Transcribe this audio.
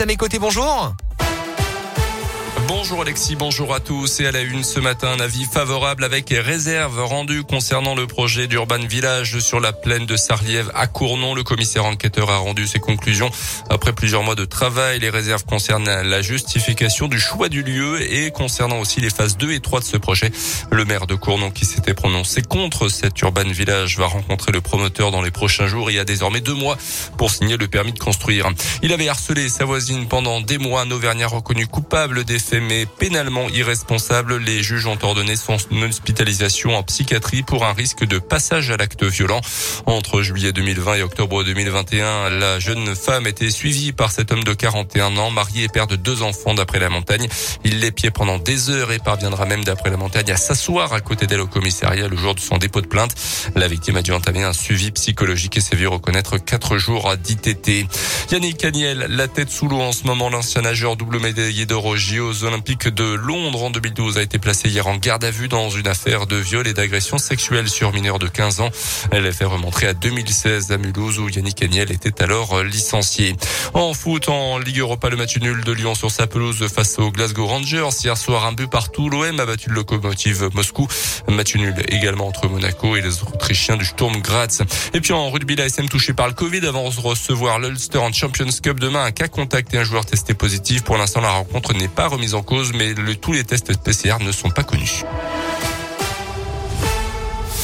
à mes côtés. Bonjour. Bonjour Alexis, bonjour à tous. Et à la une ce matin, un avis favorable avec réserve rendu concernant le projet d'Urban Village sur la plaine de Sarliève à Cournon. Le commissaire enquêteur a rendu ses conclusions. Après plusieurs mois de travail, les réserves concernent la justification du choix du lieu et concernant aussi les phases 2 et 3 de ce projet. Le maire de Cournon qui s'était prononcé contre cet Urban Village va rencontrer le promoteur dans les prochains jours. Il y a désormais deux mois pour signer le permis de construire. Il avait harcelé sa voisine pendant des mois. Un Auvergnat reconnu coupable des faits mais pénalement irresponsable. Les juges ont ordonné son hospitalisation en psychiatrie pour un risque de passage à l'acte violent. Entre juillet 2020 et octobre 2021, la jeune femme était suivie par cet homme de 41 ans, marié et père de deux enfants d'après la montagne. Il l'épiait pendant des heures et parviendra même d'après la montagne à s'asseoir à côté d'elle au commissariat le jour de son dépôt de plainte. La victime a dû entamer un suivi psychologique et s'est vu reconnaître quatre jours d'ITT. Yannick Caniel, la tête sous l'eau en ce moment, l'ancien nageur double médaillé d'or aux Olympique de Londres en 2012 a été placé hier en garde à vue dans une affaire de viol et d'agression sexuelle sur mineurs de 15 ans. Elle a fait remontrer à 2016 à Mulhouse où Yannick Agniel était alors licencié. En foot, en Ligue Europa, le match nul de Lyon sur sa pelouse face aux Glasgow Rangers. Hier soir, un but partout. L'OM a battu le locomotive Moscou. Match nul également entre Monaco et les Autrichiens du Sturm Graz. Et puis en rugby, la SM touché par le Covid avant de recevoir l'Ulster en Champions Cup demain. Un cas contacté un joueur testé positif. Pour l'instant, la rencontre n'est pas remise en cause, mais tous les tests PCR ne sont pas connus.